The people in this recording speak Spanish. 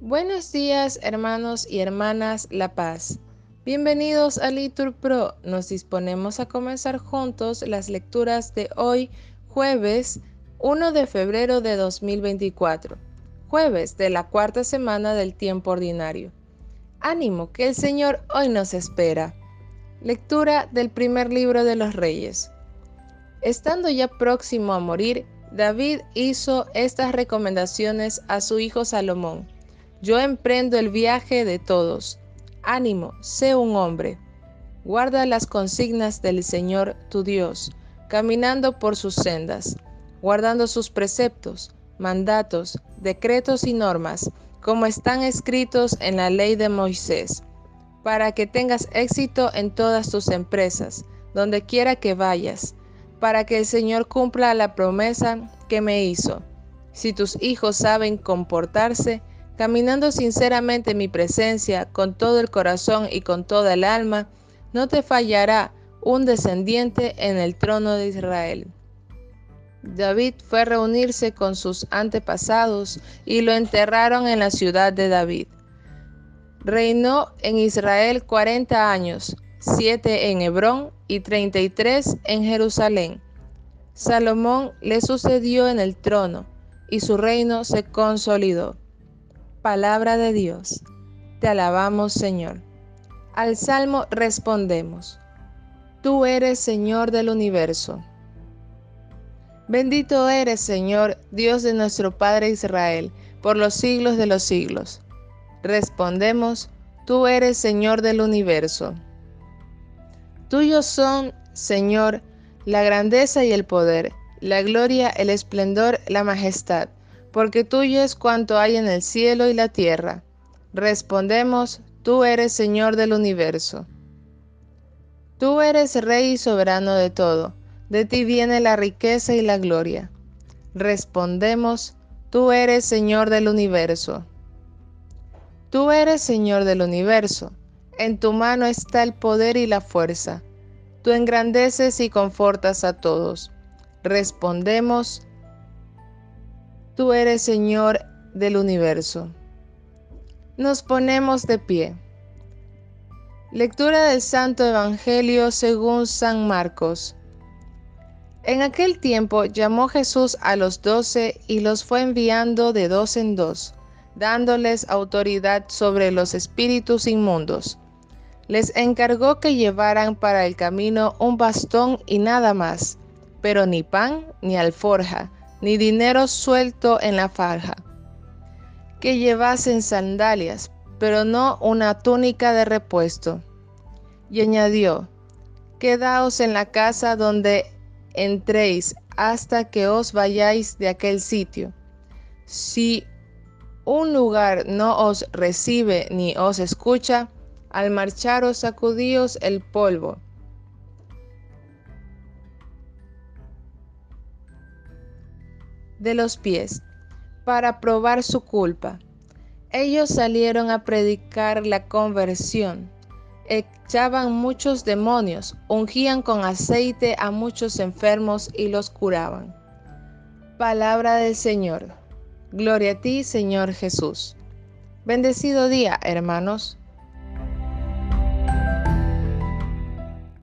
Buenos días, hermanos y hermanas La Paz. Bienvenidos a Litur Pro. Nos disponemos a comenzar juntos las lecturas de hoy, jueves 1 de febrero de 2024, jueves de la cuarta semana del tiempo ordinario. Ánimo, que el Señor hoy nos espera. Lectura del primer libro de los Reyes. Estando ya próximo a morir, David hizo estas recomendaciones a su hijo Salomón. Yo emprendo el viaje de todos. Ánimo, sé un hombre. Guarda las consignas del Señor tu Dios, caminando por sus sendas, guardando sus preceptos, mandatos, decretos y normas, como están escritos en la ley de Moisés, para que tengas éxito en todas tus empresas, donde quiera que vayas, para que el Señor cumpla la promesa que me hizo. Si tus hijos saben comportarse, caminando sinceramente en mi presencia, con todo el corazón y con toda el alma, no te fallará un descendiente en el trono de Israel. David fue a reunirse con sus antepasados y lo enterraron en la ciudad de David. Reinó en Israel cuarenta años, siete en Hebrón y treinta y tres en Jerusalén. Salomón le sucedió en el trono, y su reino se consolidó. Palabra de Dios. Te alabamos, Señor. Al Salmo respondemos. Tú eres Señor del universo. Bendito eres, Señor, Dios de nuestro Padre Israel, por los siglos de los siglos. Respondemos, Tú eres Señor del universo. Tuyos son, Señor, la grandeza y el poder, la gloria, el esplendor, la majestad porque tuyo es cuanto hay en el cielo y la tierra. Respondemos, tú eres Señor del universo. Tú eres Rey y soberano de todo, de ti viene la riqueza y la gloria. Respondemos, tú eres Señor del universo. Tú eres Señor del universo, en tu mano está el poder y la fuerza. Tú engrandeces y confortas a todos. Respondemos, Tú eres Señor del universo. Nos ponemos de pie. Lectura del Santo Evangelio según San Marcos. En aquel tiempo llamó Jesús a los doce y los fue enviando de dos en dos, dándoles autoridad sobre los espíritus inmundos. Les encargó que llevaran para el camino un bastón y nada más, pero ni pan ni alforja ni dinero suelto en la farja, que llevasen sandalias, pero no una túnica de repuesto. Y añadió, Quedaos en la casa donde entréis hasta que os vayáis de aquel sitio. Si un lugar no os recibe ni os escucha, al marcharos sacudíos el polvo de los pies para probar su culpa. Ellos salieron a predicar la conversión, echaban muchos demonios, ungían con aceite a muchos enfermos y los curaban. Palabra del Señor. Gloria a ti, Señor Jesús. Bendecido día, hermanos.